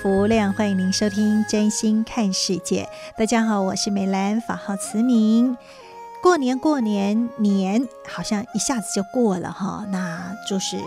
福无量，欢迎您收听《真心看世界》。大家好，我是美兰，法号慈明。过年过年年，好像一下子就过了哈，那就是。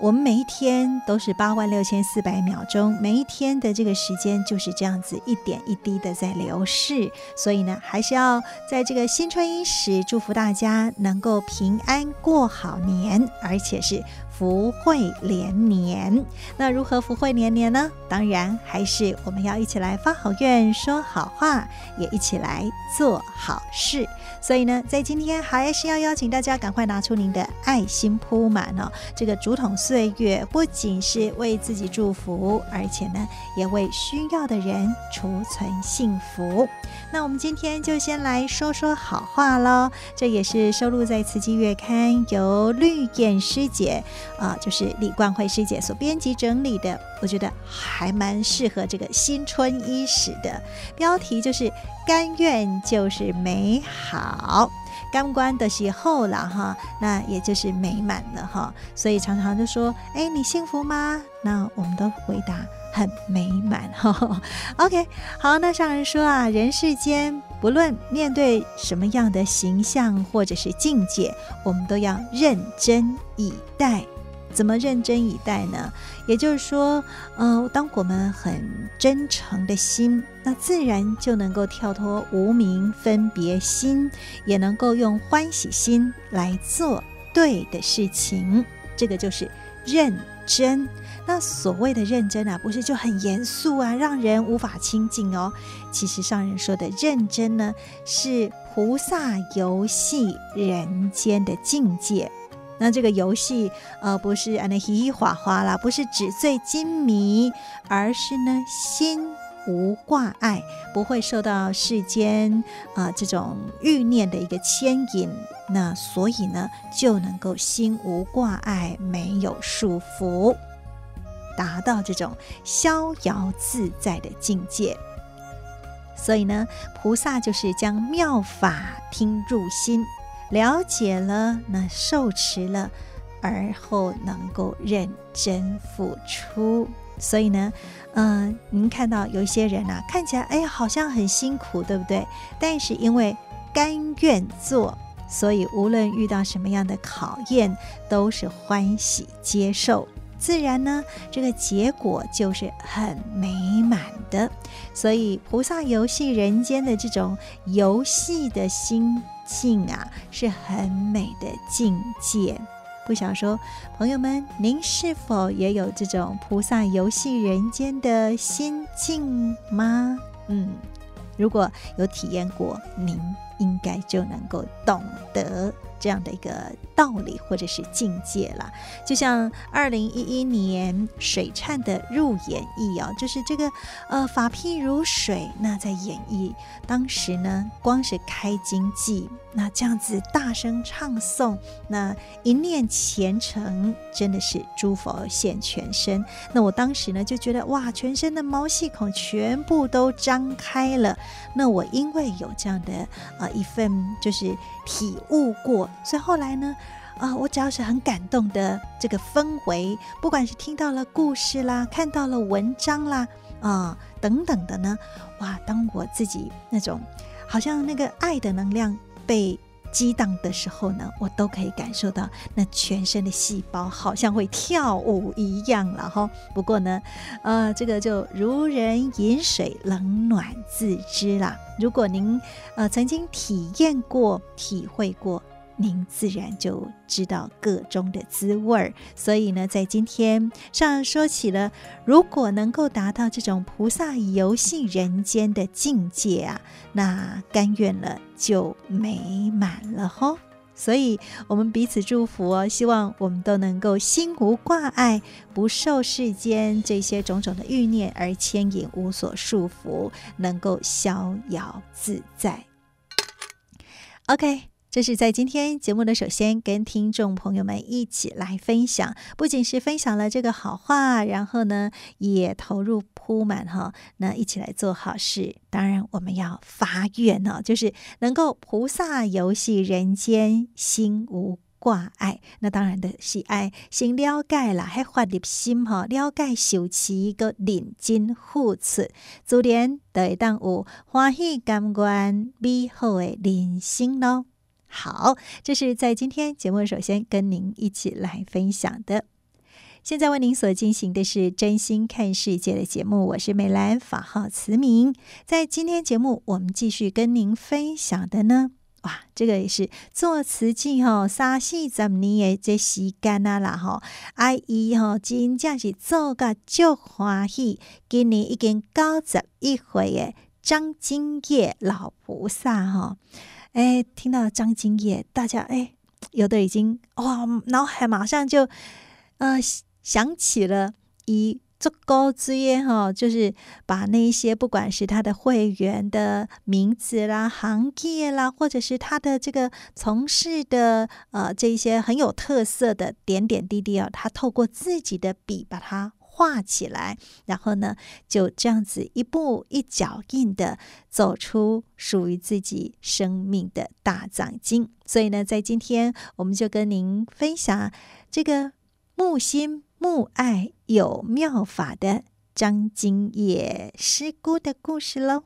我们每一天都是八万六千四百秒钟，每一天的这个时间就是这样子一点一滴的在流逝，所以呢，还是要在这个新春伊始，祝福大家能够平安过好年，而且是福慧连年。那如何福慧连年呢？当然还是我们要一起来发好愿、说好话，也一起来做好事。所以呢，在今天还是要邀请大家赶快拿出您的爱心铺满哦，这个竹筒岁月不仅是为自己祝福，而且呢，也为需要的人储存幸福。那我们今天就先来说说好话喽。这也是收录在《慈济月刊》由绿燕师姐啊、就是李冠慧师姐所编辑整理的。我觉得还蛮适合这个新春伊始的。标题就是“甘愿就是美好”。甘关的时候了哈，那也就是美满了哈，所以常常就说，哎，你幸福吗？那我们都回答很美满哈。OK，好，那上人说啊，人世间不论面对什么样的形象或者是境界，我们都要认真以待。怎么认真以待呢？也就是说，呃，当我们很真诚的心，那自然就能够跳脱无明分别心，也能够用欢喜心来做对的事情。这个就是认真。那所谓的认真啊，不是就很严肃啊，让人无法亲近哦。其实上人说的认真呢，是菩萨游戏人间的境界。那这个游戏，呃，不是啊，那嘻嘻哈哈啦，不是纸醉金迷，而是呢，心无挂碍，不会受到世间啊、这种欲念的一个牵引，那所以呢，就能够心无挂碍，没有束缚，达到这种逍遥自在的境界。所以呢，菩萨就是将妙法听入心。了解了，那受持了，而后能够认真付出。所以呢，嗯、呃，您看到有一些人啊，看起来哎呀，好像很辛苦，对不对？但是因为甘愿做，所以无论遇到什么样的考验，都是欢喜接受。自然呢，这个结果就是很美满的。所以菩萨游戏人间的这种游戏的心境啊，是很美的境界。不想说，朋友们，您是否也有这种菩萨游戏人间的心境吗？嗯，如果有体验过，您应该就能够懂得。这样的一个道理或者是境界了，就像二零一一年水忏的入演绎哦，就是这个呃法譬如水，那在演绎当时呢，光是开经偈，那这样子大声唱诵，那一念虔诚，真的是诸佛现全身。那我当时呢就觉得哇，全身的毛细孔全部都张开了。那我因为有这样的啊、呃、一份就是体悟过。所以后来呢，啊、我只要是很感动的这个氛围，不管是听到了故事啦，看到了文章啦，啊、等等的呢，哇，当我自己那种好像那个爱的能量被激荡的时候呢，我都可以感受到那全身的细胞好像会跳舞一样了哈。不过呢，呃，这个就如人饮水，冷暖自知啦。如果您呃曾经体验过、体会过。您自然就知道个中的滋味儿，所以呢，在今天上说起了，如果能够达到这种菩萨游戏人间的境界啊，那甘愿了就美满了吼。所以我们彼此祝福哦，希望我们都能够心无挂碍，不受世间这些种种的欲念而牵引，无所束缚，能够逍遥自在。OK。这是在今天节目的首先跟听众朋友们一起来分享，不仅是分享了这个好话，然后呢也投入铺满哈，那一起来做好事。当然我们要发愿呢，就是能够菩萨游戏人间，心无挂碍。那当然的喜爱，先了解了，还发立心哈，了解修持一个认真护持，自然就会当有欢喜感官美好的人生喽。好，这是在今天节目首先跟您一起来分享的。现在为您所进行的是真心看世界的节目，我是美兰，法号慈明。在今天节目，我们继续跟您分享的呢，哇，这个也是做慈济哈，三四十年的这时间啊啦哈，阿姨哈真正是做个足欢喜，今年已经九十一回的张金叶老菩萨哈。哎，听到张金叶，大家哎，有的已经哇，脑海马上就呃想起了以足够之业哈，就是把那些不管是他的会员的名字啦、行业啦，或者是他的这个从事的呃这一些很有特色的点点滴滴啊，他透过自己的笔把它。画起来，然后呢，就这样子一步一脚印的走出属于自己生命的大藏经。所以呢，在今天我们就跟您分享这个木心木爱有妙法的张金叶师姑的故事喽。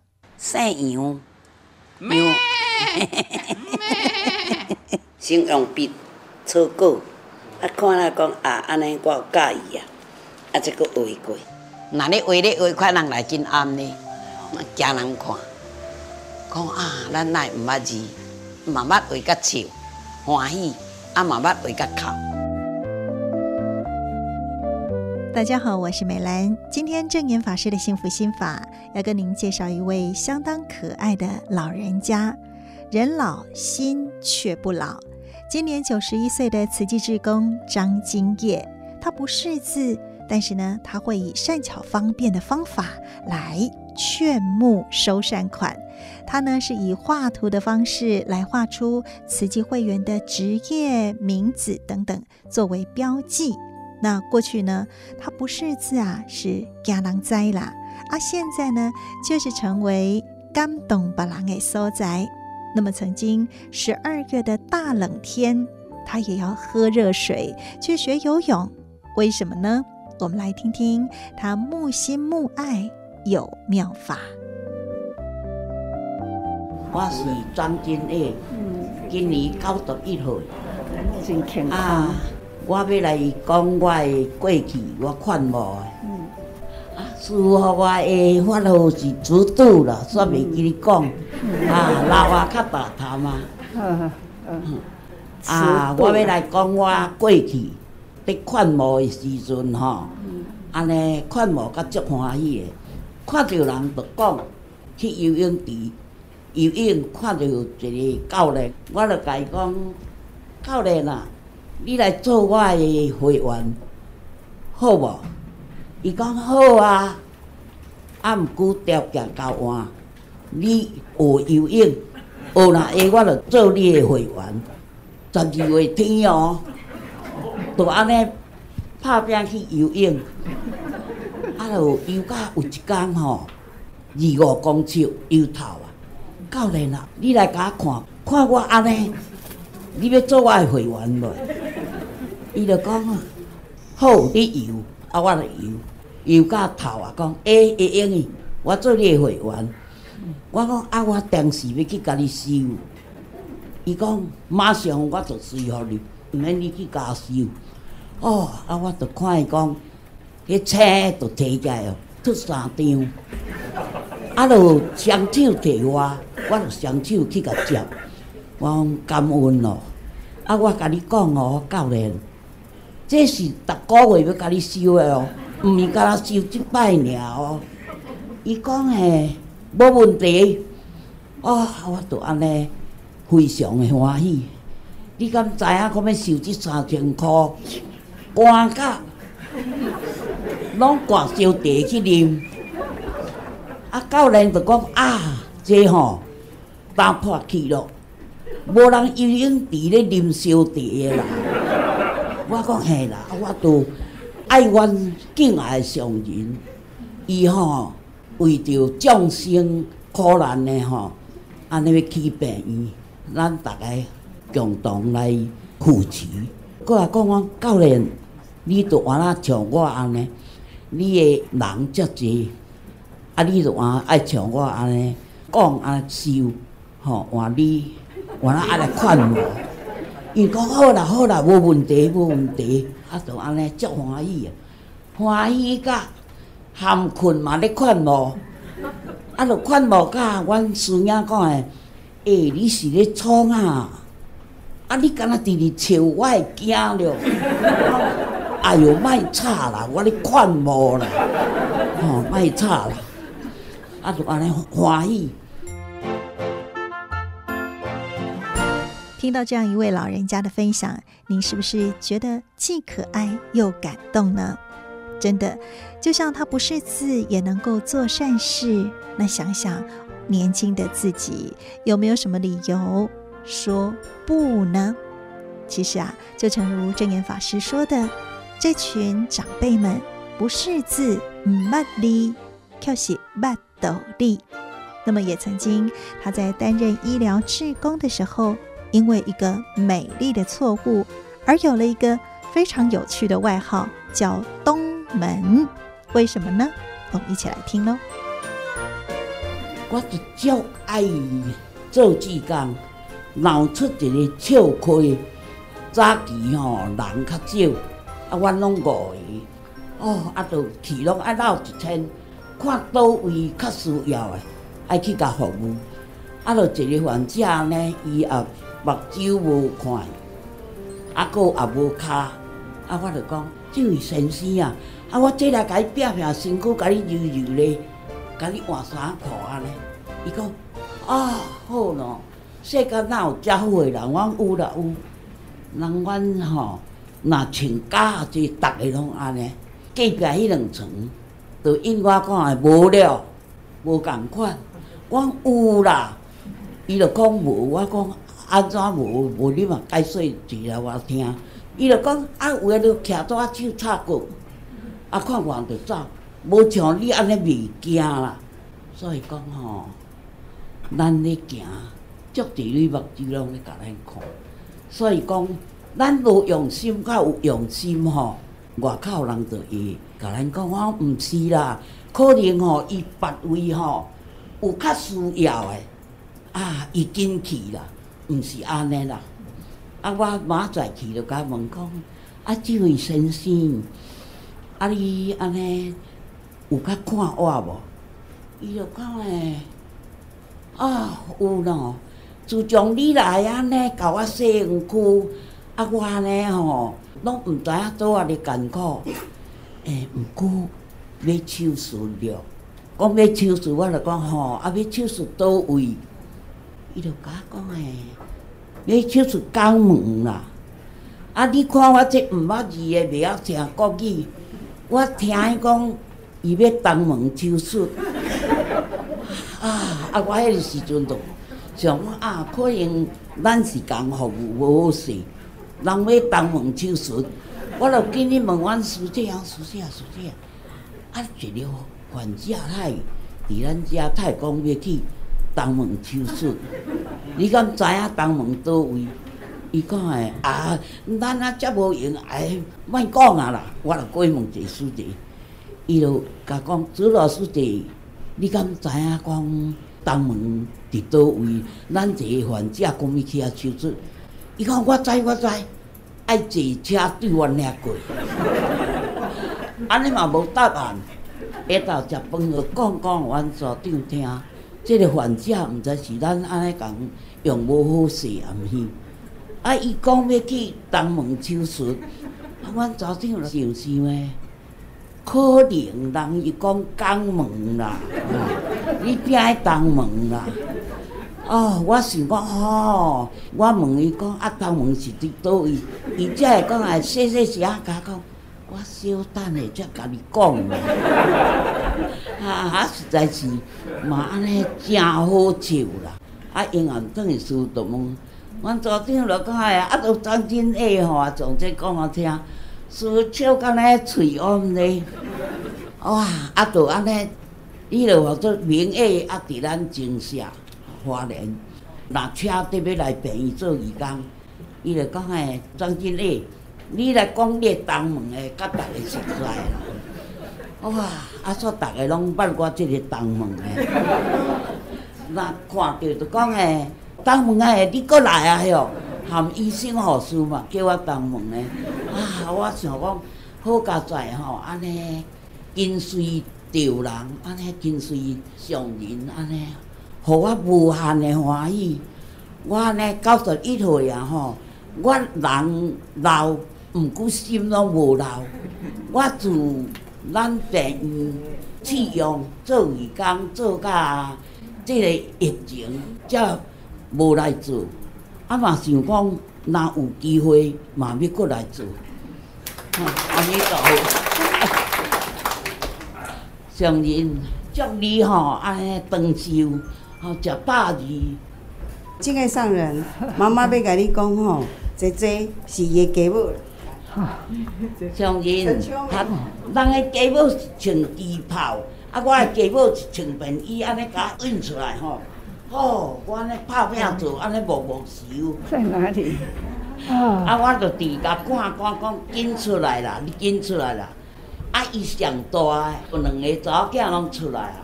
先用笔草稿，啊，看了讲啊，安尼我有介意啊。啊！这个画过，那你画咧画，看人来真暗呢，惊人看。讲啊，咱来唔捌字，慢慢画个笑，欢喜啊，慢慢画个哭。大家好，我是美兰。今天证严法师的幸福心法，要跟您介绍一位相当可爱的老人家。人老心却不老，今年九十一岁的慈济志工张金叶，他不识字。但是呢，他会以善巧方便的方法来劝募收善款。他呢是以画图的方式来画出慈济会员的职业、名字等等作为标记。那过去呢，他不识字啊，是惊人知啦。啊，现在呢，就是成为感动别人的所在。那么曾经十二月的大冷天，他也要喝热水去学游泳，为什么呢？我们来听听他木心木爱有妙法。我是张金叶，今年九十一岁。啊，我要来讲我的过去，我劝募的。啊，师傅我的法号是主度了，煞未记你讲。啊，老话较大头嘛。啊，我要来讲我过去。在劝募的时阵吼，安尼看无甲足欢喜的，看到人就讲去游泳池游泳，看到一个教练，我就甲伊讲教练啊，你来做我的会员，好无？伊讲好啊，啊毋过条件交换，你学游泳，学若会我就做你的会员，十二月天哦。就安尼拍拼去游泳，啊，就游甲有一天吼，二五公尺游透啊！教练啊，你来甲我看，看我安尼，你要做我的会员无？伊就讲啊，好，你游，啊，我来游，游甲头啊，讲，会，会用去，我做你的会员。我讲啊，我定时要去甲你收，伊讲马上我就随互你，毋免你去甲收。哦，啊，我着看伊讲，迄车着提起来哦，出三张。啊，着双手提我，我着双手去甲接。我讲感恩咯。啊，我甲你讲哦，教练，这是逐个月要甲你收的哦，毋是甲咱收即摆尔哦。伊讲诶，无问题。哦，我着安尼。非常的欢喜，你敢知影？讲要收即三千块，寒甲拢挂烧茶去啉。啊，教练就讲啊，这吼打破去咯，无人游泳池咧啉烧茶的啦。我讲嘿啦，啊我都爱阮敬爱上人，伊吼为着众生苦难的吼，安尼要起病院。咱大家共同来扶持。阁来讲讲教练，你着安那像我安尼，你的人遮济，啊，你着安爱像我安尼讲安收，吼，换你换咱爱来劝我。伊讲好啦好啦，无问题无问题，啊，着安尼足欢喜啊，欢喜甲含困嘛咧劝我，啊，着劝我甲阮师兄讲诶。诶、欸，你是咧创啊？啊，你敢若直直笑，我会惊了。哎呦，卖吵啦，我咧劝无啦，吼，卖吵啦。啊，就安尼欢喜。听到这样一位老人家的分享，您是不是觉得既可爱又感动呢？真的，就像他不识字也能够做善事，那想想。年轻的自己有没有什么理由说不呢？其实啊，就诚如证严法师说的，这群长辈们不识字，唔捌字，却是捌道理。那么也曾经他在担任医疗志工的时候，因为一个美丽的错误，而有了一个非常有趣的外号，叫东门。为什么呢？我们一起来听喽。我是足爱做志工，闹出一个笑亏。早期吼人较少，啊，阮拢五个，哦，啊，就去拢爱闹一千，看倒位较需要的，爱去甲服务。啊，就一个患者呢，伊也目睭无看，啊，阁也无骹，啊，我就讲，这位先生啊，啊，我这来甲你拼拼身躯，甲你揉揉咧。甲你换衫裤安尼，伊讲啊好咯，世间哪有遮好诶人？阮有啦有，人阮吼若穿假就逐个拢安尼。隔壁迄两床，就因我讲诶无了，无共款。阮有啦，伊就讲无，我讲安怎无？无你嘛解释一下我听。伊就讲啊，有诶就徛住手插过，啊看完就走。无像你安尼未惊啦，所以讲吼，咱咧行，足伫你目睭拢咧甲咱看，所以讲，咱无用心，较有用心吼，外口人就会甲咱讲，我毋是啦，可能吼伊别位吼有较需要诶，啊，伊紧去啦，毋是安尼啦，啊，我马仔去就甲问讲，啊，这位先生，啊，你安尼？有较看我无？伊就讲诶，啊有咯，自从你来安尼甲我洗身躯，啊我安尼吼，拢毋知影倒啊哩艰苦。诶，毋过要手术了，讲要手术，我就讲吼，啊要手术倒位？伊就甲我讲诶，要手术肛门啦。啊，你看我这毋捌字诶，袂晓听国语，我听伊讲。伊要肛门手术，啊！啊，我迄个时阵就想啊，可能咱是共服务无好势，人要东门手术，我就紧去问阮师姐啊，师姐啊，师姐啊，啊，一个患者太伫咱遮太讲要去东门手术，你敢知影东门倒位？伊讲诶啊，咱啊遮无用，哎，莫讲啊啦，我着过问一个师姐。伊就甲讲，朱老师弟，你敢知影讲东门伫倒位？咱一个患者讲伊去遐手术，伊讲我知我知，爱坐车对阮遐过。安尼嘛无答案，下昼食饭就讲讲，阮组长听，即个患者毋知是咱安尼讲用无好势啊毋是？啊，伊讲要去东门手术，啊，阮组长就想想诶，可能人伊讲江门啦，你边爱东门啦？哦，我想讲哦，我问伊讲啊，东门是伫倒位？伊才会讲啊细细声甲讲。我小等下才甲你讲嘛，啊啊实在是嘛安尼真好笑啦！啊，因啊等于师就问，阮组长就讲哎呀，啊，都张金爱吼，从这讲我听，输笑甲那喙嗡咧，哇！啊，都安尼，伊就话做名爱啊，伫咱金厦花莲，若车得要来陪伊做义工，伊就讲哎，张金爱。你来讲你东门诶，甲逐个熟悉啦。哇！啊，煞逐个拢捌我即个东门诶。若看着就讲诶，东门诶，你过来啊哟！含医生护士嘛，叫我东门诶。啊，我想讲好佳哉吼，安尼跟随着人，安尼跟随上人，安尼，互我无限诶欢喜。我安尼九十一岁啊吼，我人老。毋过心拢无老，我自咱病院试用做义工做甲即个疫情才无来做，啊嘛想讲若有机会嘛要过来做，安尼就好。上人祝你吼安尼长寿，吼食百二。敬爱上人，妈妈要甲你讲吼，姐姐是伊个家母。上人，他人个家母穿旗袍，啊，我个家母穿便衣，安尼甲印出来吼。哦，我安尼拍拼做，安尼无无收。在哪里？啊，我着伫甲看看讲，紧出来啦，你紧出来啦。啊，伊上大个，有两个查某囝拢出来啊。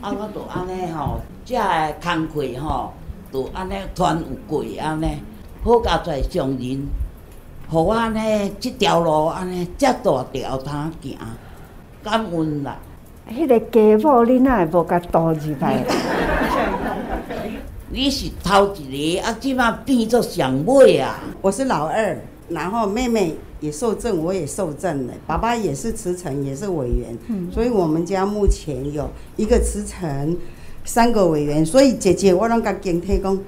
啊，我着安尼吼，遮个工课吼，着安尼团有过安尼，好佳哉上人。互我呢，即条路安尼，遮大条通行，感恩啦。迄个家母，你哪会无甲多入来？你是头一个，啊，即马变做上尾啊。我是老二，然后妹妹也受证，我也受证了。爸爸也是慈诚，也是委员，嗯、所以我们家目前有一个慈诚，三个委员。所以姐姐，我拢甲警惕讲。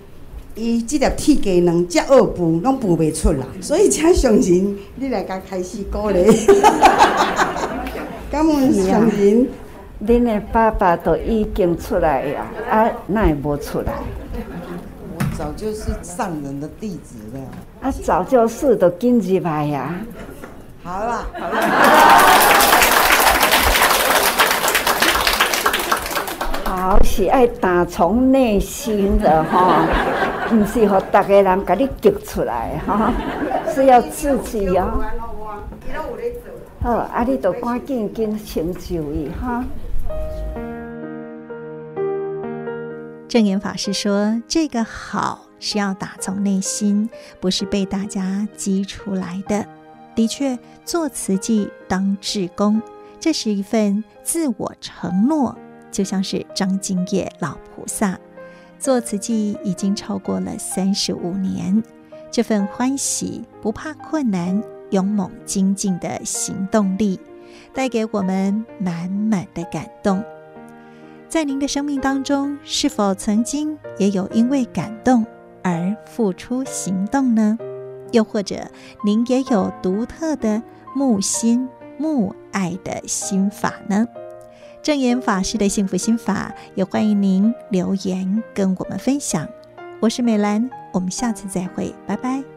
伊即粒铁鸡卵遮恶补，拢补袂出来，所以请上人你来甲开始鼓励。感恩上人，恁的爸爸都已经出来呀，啊，那也无出来？我早就是上人的弟子了。啊，早就是都紧入来呀。好了，好了。好是爱打从内心的哈，不是和大家人给你激出来哈，是要自己哦。好，啊，你都赶紧紧成就伊哈。证严法师说：“这个好是要打从内心，不是被大家激出来的。的确，做慈济当志工，这是一份自我承诺。”就像是张金叶老菩萨做慈济已经超过了三十五年，这份欢喜不怕困难、勇猛精进的行动力，带给我们满满的感动。在您的生命当中，是否曾经也有因为感动而付出行动呢？又或者您也有独特的木心木爱的心法呢？正言法师的幸福心法，也欢迎您留言跟我们分享。我是美兰，我们下次再会，拜拜。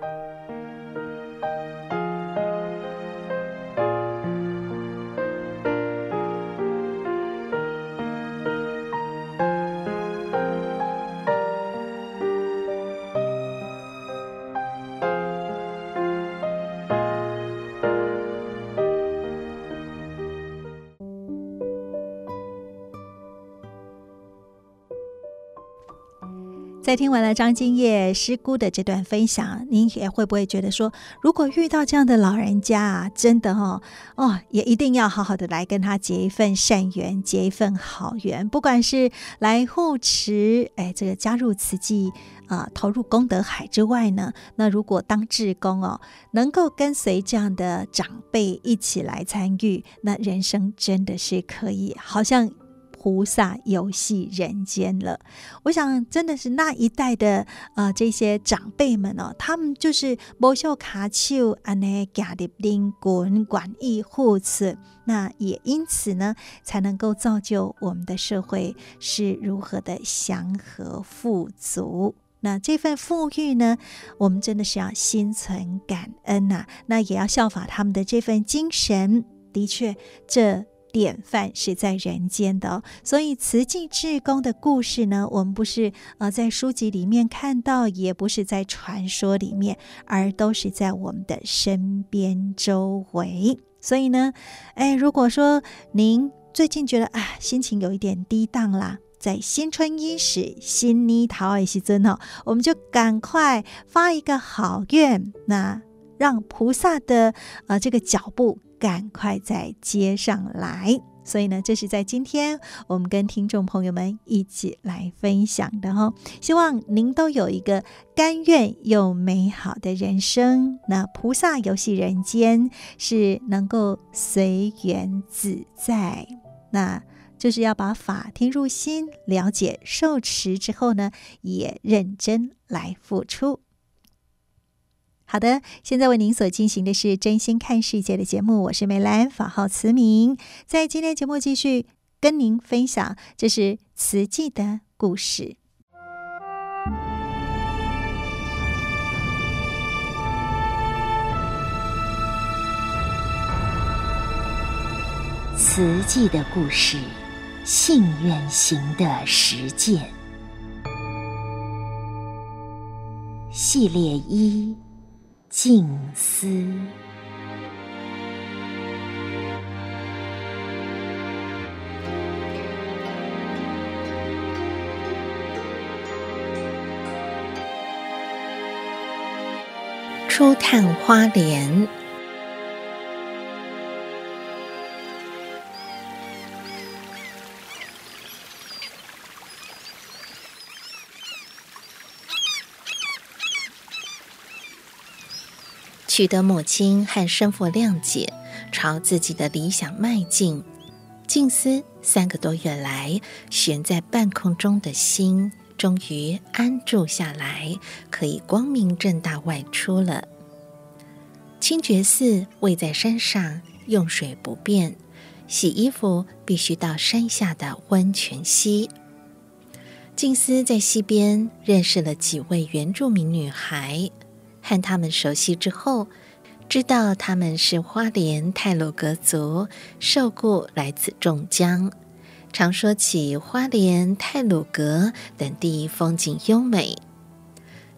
在听完了张金叶师姑的这段分享，您也会不会觉得说，如果遇到这样的老人家啊，真的哦哦，也一定要好好的来跟他结一份善缘，结一份好缘，不管是来护持，哎，这个加入慈济啊、投入功德海之外呢，那如果当志工哦，能够跟随这样的长辈一起来参与，那人生真的是可以，好像。菩萨游戏人间了，我想真的是那一代的呃这些长辈们哦，他们就是无袖卡丘安内加的灵滚管义护持，那也因此呢，才能够造就我们的社会是如何的祥和富足。那这份富裕呢，我们真的是要心存感恩呐、那也要效法他们的这份精神。的确，这。典范是在人间的哦，所以慈济志工的故事呢，我们不是呃在书籍里面看到，也不是在传说里面，而都是在我们的身边周围。所以呢，哎，如果说您最近觉得啊心情有一点低档啦，在新春伊始，新年头的时阵哦，我们就赶快发一个好愿，那让菩萨的呃这个脚步。赶快再接上来，所以呢，这是在今天我们跟听众朋友们一起来分享的哈。希望您都有一个甘愿又美好的人生。那菩萨游戏人间是能够随缘自在，那就是要把法听入心，了解受持之后呢，也认真来付出。好的，现在为您所进行的是真心看世界的节目，我是梅兰，法号慈明。在今天节目继续跟您分享，这是慈济的故事。慈济的故事，信愿行的实践系列一。静思，初探花莲。取得母亲和生父谅解，朝自己的理想迈进。静思三个多月来悬在半空中的心，终于安住下来，可以光明正大外出了。清觉寺位在山上，用水不便，洗衣服必须到山下的温泉溪。静思在溪边认识了几位原住民女孩。和他们熟悉之后，知道他们是花莲太鲁阁族，受雇来自中江，常说起花莲太鲁阁等地风景优美。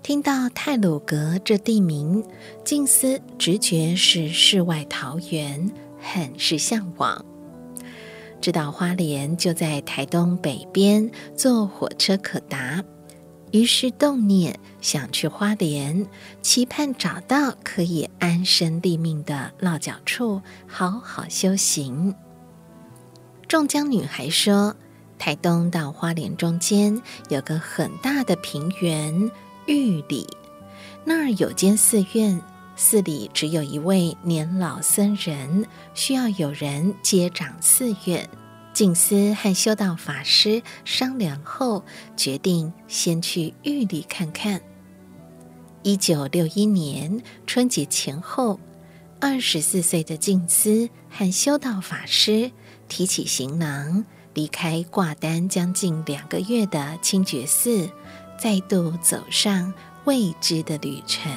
听到太鲁阁这地名，静思直觉是世外桃源，很是向往。知道花莲就在台东北边，坐火车可达。于是动念想去花莲，期盼找到可以安身立命的落脚处，好好修行。中江女孩说，台东到花莲中间有个很大的平原玉里，那儿有间寺院，寺里只有一位年老僧人，需要有人接掌寺院。静思和修道法师商量后，决定先去玉里看看。一九六一年春节前后，二十四岁的静思和修道法师提起行囊，离开挂单将近两个月的清觉寺，再度走上未知的旅程。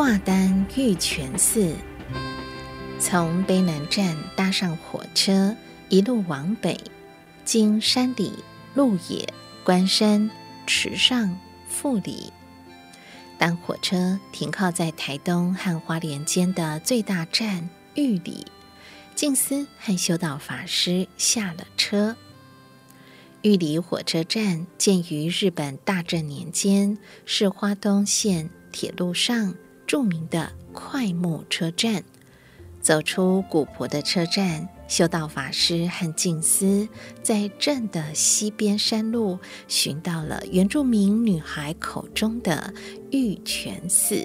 挂单玉泉寺，从卑南站搭上火车，一路往北，经山里、鹿野、关山、池上、富里。当火车停靠在台东和花莲间的最大站玉里，静思和修道法师下了车。玉里火车站建于日本大正年间，是花东线铁路上著名的快木车站。走出古朴的车站，修道法师和静思在镇的西边山路寻到了原住民女孩口中的玉泉寺。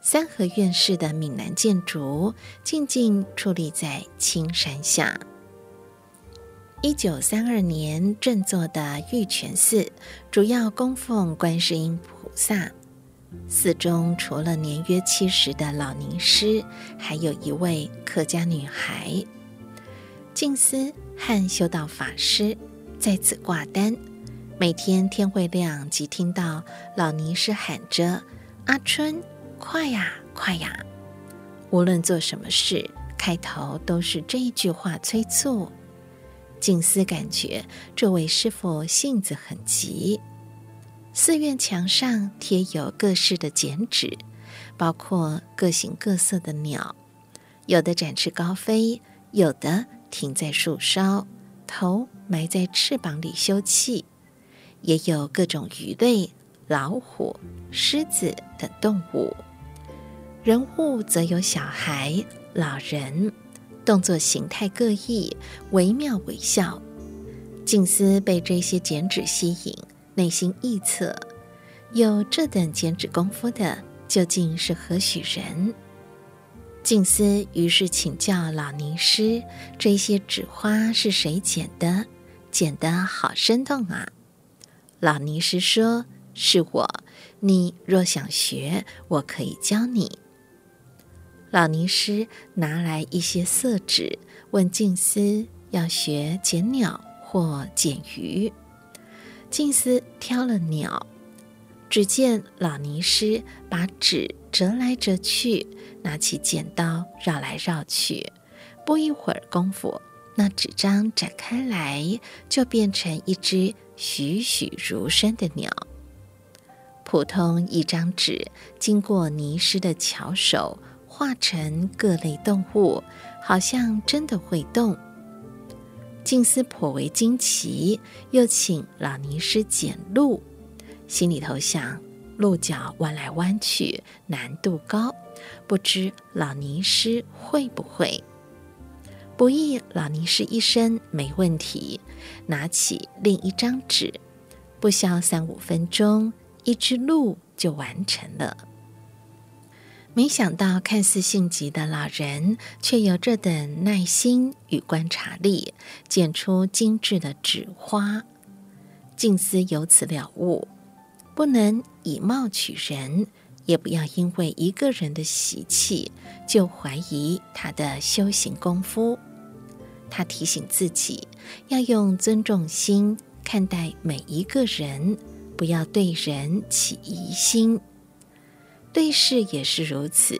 三合院式的闽南建筑静静矗立在青山下。一九三二年振作的玉泉寺，主要供奉观世音菩萨。寺中除了年约七十的老尼师，还有一位客家女孩。静思和修道法师在此挂单，每天天会亮即听到老尼师喊着：“阿春，快呀，快呀！”无论做什么事，开头都是这一句话催促。静思感觉这位师傅性子很急。寺院墙上贴有各式的剪纸，包括各形各色的鸟，有的展翅高飞，有的停在树梢，头埋在翅膀里休憩，也有各种鱼类、老虎、狮子等动物。人物则有小孩、老人，动作形态各异，惟妙惟肖。静思被这些剪纸吸引。内心臆测，有这等剪纸功夫的究竟是何许人？静思于是请教老尼师：“这些纸花是谁剪的？剪得好生动啊！”老尼师说：“是我。你若想学，我可以教你。”老尼师拿来一些色纸，问静思要学剪鸟或剪鱼。静思挑了鸟，只见老尼师把纸折来折去，拿起剪刀绕来绕去，不一会儿功夫，那纸张展开来，就变成一只栩栩如生的鸟。普通一张纸，经过尼师的巧手，画成各类动物，好像真的会动。静思颇为惊奇，又请老尼师剪鹿，心里头想：鹿角弯来弯去，难度高，不知老尼师会不会？不意老尼师一声没问题，拿起另一张纸，不消三五分钟，一只鹿就完成了。没想到，看似性急的老人，却有这等耐心与观察力，剪出精致的纸花。静思由此了悟：不能以貌取人，也不要因为一个人的习气就怀疑他的修行功夫。他提醒自己，要用尊重心看待每一个人，不要对人起疑心。对事也是如此，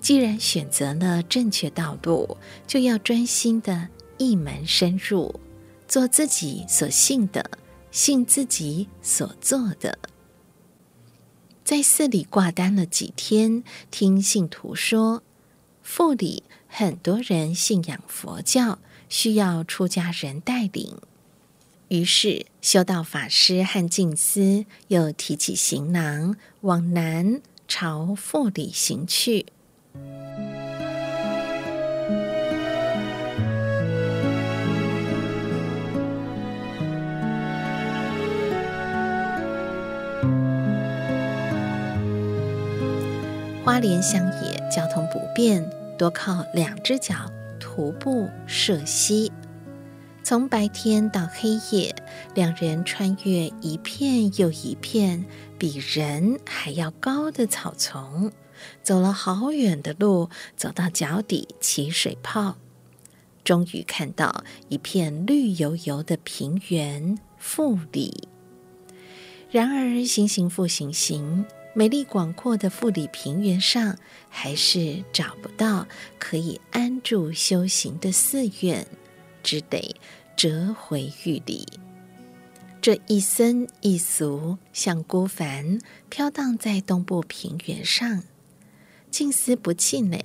既然选择了正确道路，就要专心的一门深入，做自己所信的，信自己所做的。在寺里挂单了几天，听信徒说，富里很多人信仰佛教，需要出家人带领，于是修道法师和静思又提起行囊往南。朝富里行去。花莲乡野交通不便，多靠两只脚徒步涉溪。从白天到黑夜，两人穿越一片又一片比人还要高的草丛，走了好远的路，走到脚底起水泡，终于看到一片绿油油的平原富里。然而行行复行行，美丽广阔的富里平原上，还是找不到可以安住修行的寺院。只得折回玉里。这一僧一俗像孤帆，飘荡在东部平原上。静思不气馁，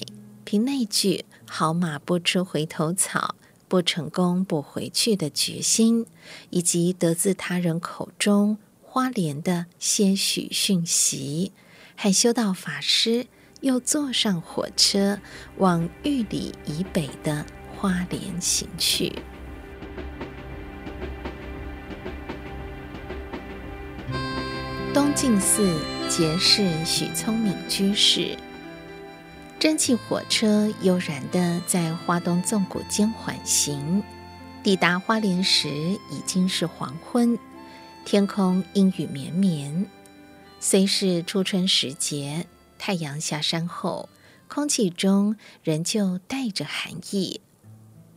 凭那句“好马不吃回头草”，不成功不回去的决心，以及得自他人口中花莲的些许讯息，和修道法师又坐上火车，往玉里以北的花莲行去。东晋寺结识许聪明居士，蒸汽火车悠然地在花东纵谷间缓行。抵达花莲时已经是黄昏，天空阴雨绵绵。虽是初春时节，太阳下山后，空气中仍旧带着寒意。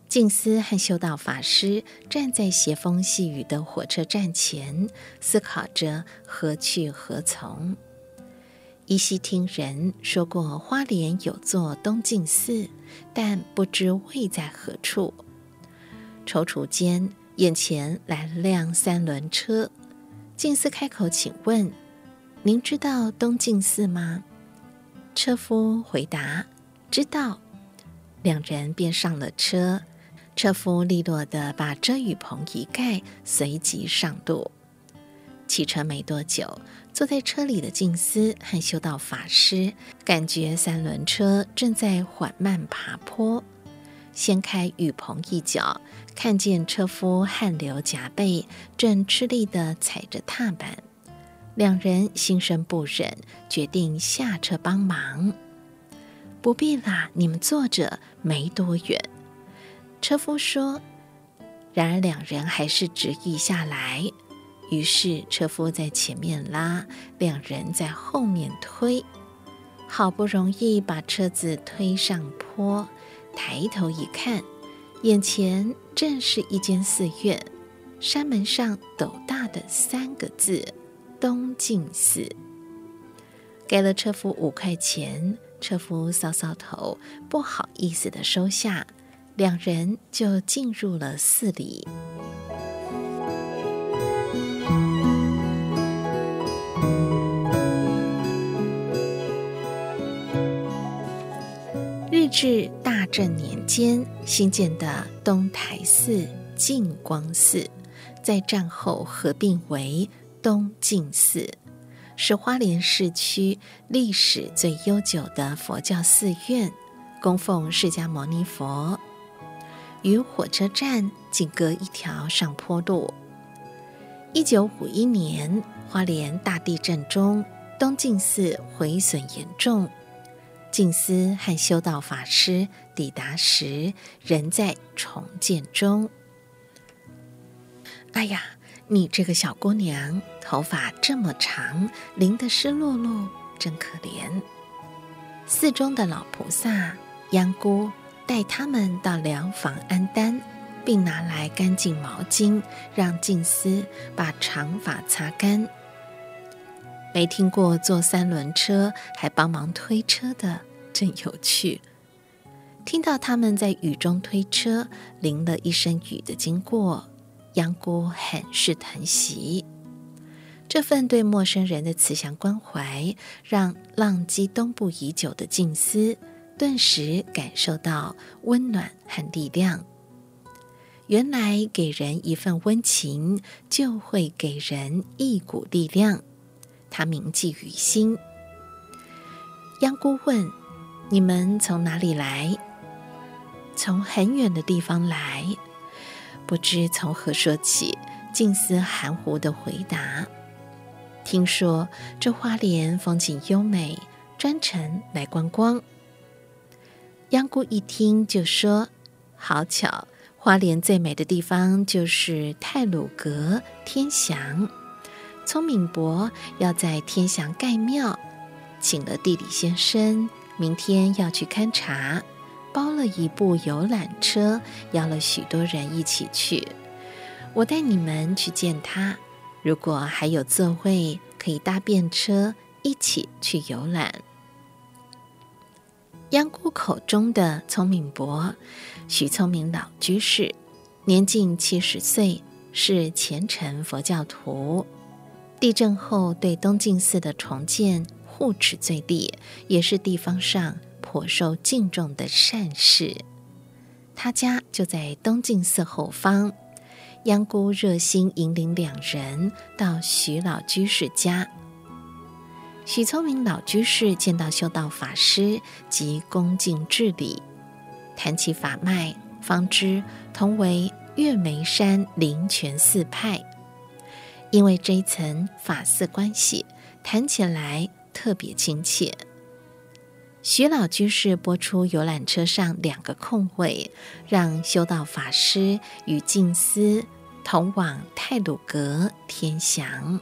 静思和修道法师站在斜风细雨的火车站前，思考着何去何从。依稀听人说过花莲有座东静寺，但不知位在何处。踌躇间，眼前来了辆三轮车。静思开口请问：“您知道东静寺吗？”车夫回答：“知道。”两人便上了车。车夫利落地把遮雨棚一盖，随即上路。启程没多久，坐在车里的静思和修道法师感觉三轮车正在缓慢爬坡，掀开雨棚一角，看见车夫汗流浃背，正吃力地踩着踏板。两人心生不忍，决定下车帮忙。不必啦，你们坐着，没多远。车夫说：“然而两人还是执意下来。于是车夫在前面拉，两人在后面推，好不容易把车子推上坡。抬头一看，眼前正是一间寺院，山门上斗大的三个字‘东晋寺’。给了车夫五块钱，车夫搔搔头，不好意思的收下。”两人就进入了寺里。日治大正年间新建的东台寺净光寺，在战后合并为东静寺，是花莲市区历史最悠久的佛教寺院，供奉释迦牟尼佛。与火车站仅隔一条上坡路。一九五一年，花莲大地震中，东静寺毁损严重。静思和修道法师抵达时，仍在重建中。哎呀，你这个小姑娘，头发这么长，淋得湿漉漉，真可怜。寺中的老菩萨、秧姑。带他们到凉房安单，并拿来干净毛巾，让静思把长发擦干。没听过坐三轮车还帮忙推车的，真有趣。听到他们在雨中推车，淋了一身雨的经过，秧姑很是疼惜。这份对陌生人的慈祥关怀，让浪迹东部已久的静思。顿时感受到温暖和力量。原来给人一份温情，就会给人一股力量。他铭记于心。秧姑问：“你们从哪里来？”“从很远的地方来。”不知从何说起，静思含糊的回答：“听说这花莲风景优美，专程来观光。”秧姑一听就说：“好巧，花莲最美的地方就是太鲁阁天祥。聪明伯要在天祥盖庙，请了地理先生，明天要去勘察，包了一部游览车，邀了许多人一起去。我带你们去见他，如果还有座位，可以搭便车一起去游览。”央姑口中的聪明伯，许聪明老居士，年近七十岁，是虔诚佛教徒。地震后对东静寺的重建护持最力，也是地方上颇受敬重的善士。他家就在东静寺后方。央姑热心引领两人到许老居士家。许聪明老居士见到修道法师，即恭敬致礼，谈起法脉，方知同为月眉山灵泉寺派。因为这一层法寺关系，谈起来特别亲切。许老居士拨出游览车上两个空位，让修道法师与静思同往太鲁阁天祥。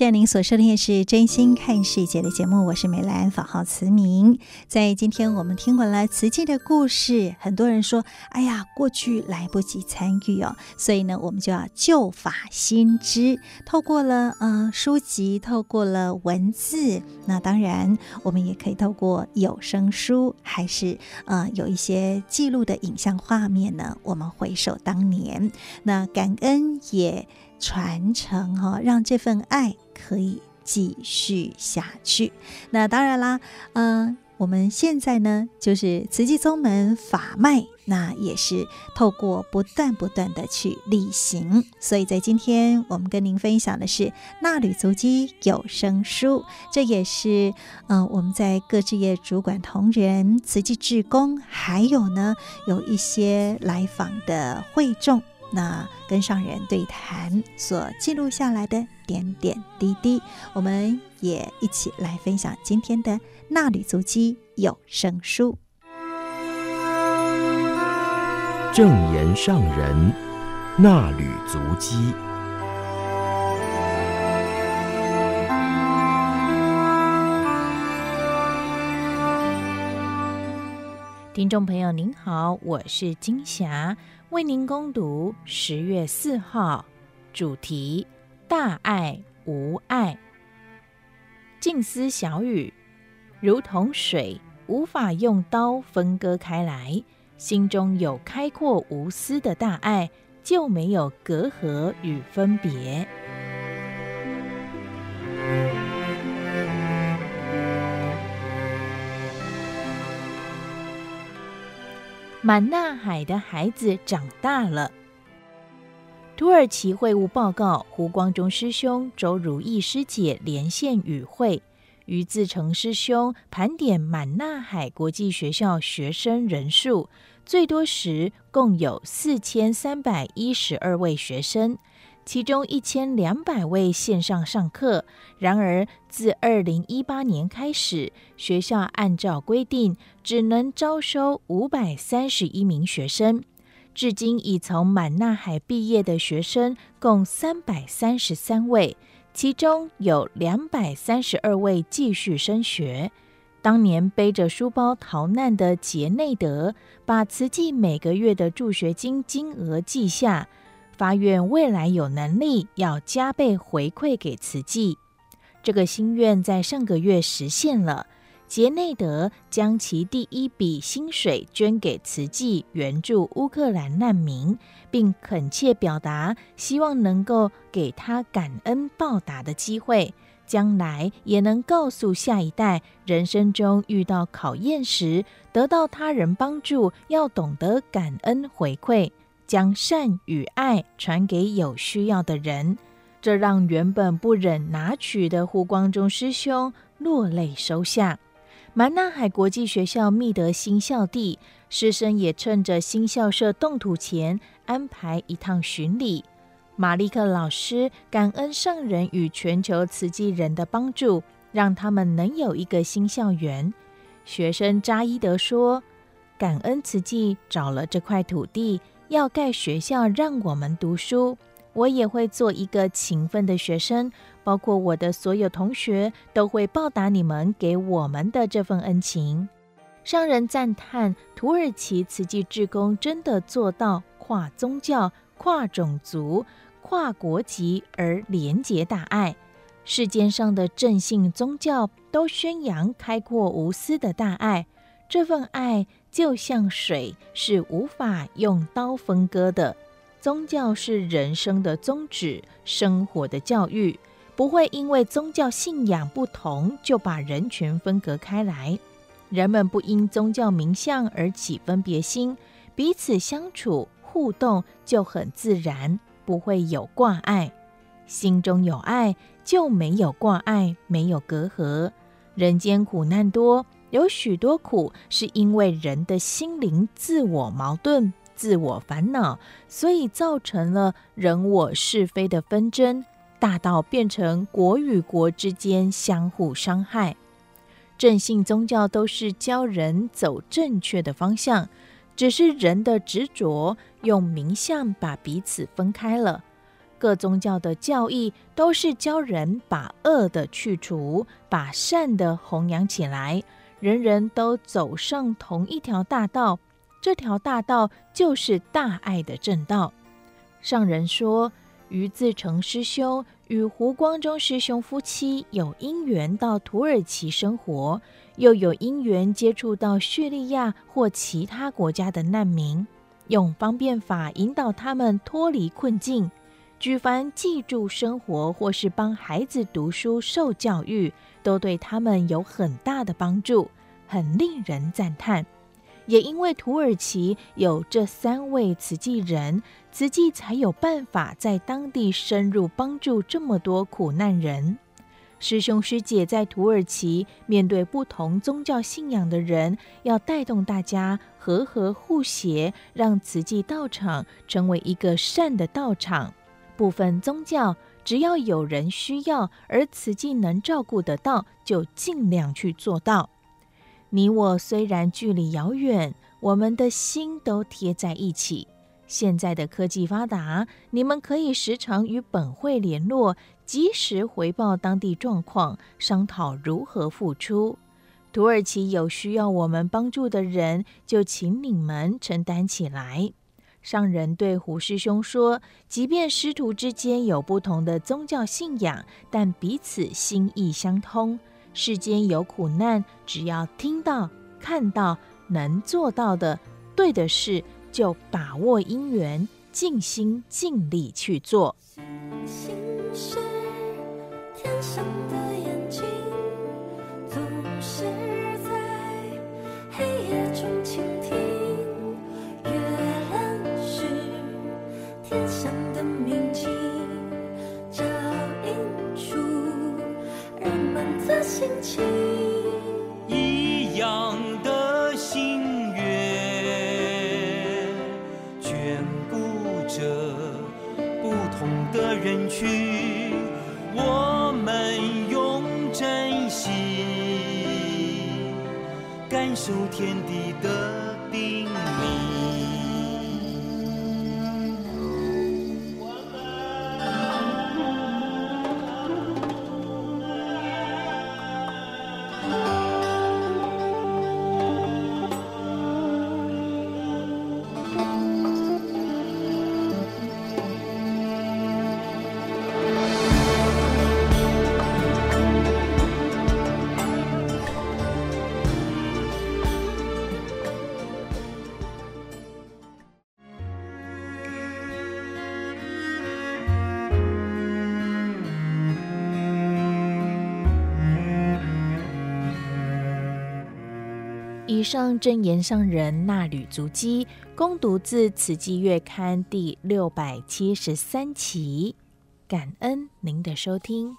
现在您所收听的是《真心看世界》的节目，我是美兰，法号慈明。在今天我们听完了慈济的故事，很多人说：“哎呀，过去来不及参与哦。”所以呢，我们就要旧法新知，透过了呃书籍，透过了文字，那当然我们也可以透过有声书，还是呃有一些记录的影像画面呢，我们回首当年，那感恩也。传承哈，让这份爱可以继续下去。那当然啦，嗯、我们现在呢，就是慈济宗门法脉，那也是透过不断不断的去力行。所以在今天，我们跟您分享的是《衲履足迹有声书》，这也是嗯、呃，我们在各志业主管同仁、慈济志工，还有呢，有一些来访的会众。那跟上人对谈所记录下来的点点滴滴，我们也一起来分享今天的纳履足迹有声书。正言上人纳履足迹，听众朋友您好，我是金霞。为您攻读十月四号主题：大爱无爱。静思小语，如同水，无法用刀分割开来。心中有开阔无私的大爱，就没有隔阂与分别。满纳海的孩子长大了。土耳其会务报告，胡光中师兄、周如意师姐连线与会，于自成师兄盘点满纳海国际学校学生人数，最多时共有四千三百一十二位学生。其中一千两百位线上上课。然而，自二零一八年开始，学校按照规定只能招收五百三十一名学生。至今已从满纳海毕业的学生共三百三十三位，其中有两百三十二位继续升学。当年背着书包逃难的杰内德，把慈济每个月的助学金金额记下。发愿未来有能力要加倍回馈给慈济，这个心愿在上个月实现了。杰内德将其第一笔薪水捐给慈济援助乌克兰难民，并恳切表达希望能够给他感恩报答的机会，将来也能告诉下一代，人生中遇到考验时，得到他人帮助，要懂得感恩回馈。将善与爱传给有需要的人，这让原本不忍拿取的胡光中师兄落泪收下。满纳海国际学校觅得新校地，师生也趁着新校舍动土前安排一趟巡礼。马利克老师感恩上人与全球慈济人的帮助，让他们能有一个新校园。学生扎伊德说：“感恩慈济找了这块土地。”要盖学校，让我们读书。我也会做一个勤奋的学生，包括我的所有同学，都会报答你们给我们的这份恩情。上人赞叹土耳其慈济志工真的做到跨宗教、跨种族、跨国籍而廉洁大爱。世间上的正信宗教都宣扬开阔无私的大爱，这份爱。就像水是无法用刀分割的，宗教是人生的宗旨，生活的教育，不会因为宗教信仰不同就把人群分隔开来。人们不因宗教名相而起分别心，彼此相处互动就很自然，不会有挂碍。心中有爱，就没有挂碍，没有隔阂。人间苦难多。有许多苦，是因为人的心灵自我矛盾、自我烦恼，所以造成了人我是非的纷争，大到变成国与国之间相互伤害。正信宗教都是教人走正确的方向，只是人的执着用名相把彼此分开了。各宗教的教义都是教人把恶的去除，把善的弘扬起来，人人都走上同一条大道。这条大道就是大爱的正道。上人说，于自成师兄与胡光中师兄夫妻有因缘到土耳其生活，又有因缘接触到叙利亚或其他国家的难民，用方便法引导他们脱离困境。举凡记住生活或是帮孩子读书受教育，都对他们有很大的帮助，很令人赞叹。也因为土耳其有这三位慈济人，慈济才有办法在当地深入帮助这么多苦难人。师兄师姐在土耳其面对不同宗教信仰的人，要带动大家和和互协，让慈济道场成为一个善的道场。部分宗教，只要有人需要，而慈济能照顾得到，就尽量去做到。你我虽然距离遥远，我们的心都贴在一起。现在的科技发达，你们可以时常与本会联络，及时回报当地状况，商讨如何付出。土耳其有需要我们帮助的人，就请你们承担起来。上人对胡师兄说：“即便师徒之间有不同的宗教信仰，但彼此心意相通。世间有苦难，只要听到、看到、能做到的对的事，就把握因缘，尽心尽力去做。”天上的眼睛，总是在黑夜中倾听。天上的明镜，照映出人们的心情。一样的心愿，眷顾着不同的人群。我们用真心感受天地的叮咛。上真言上人那履足迹，恭读自《此季月刊》第六百七十三期，感恩您的收听。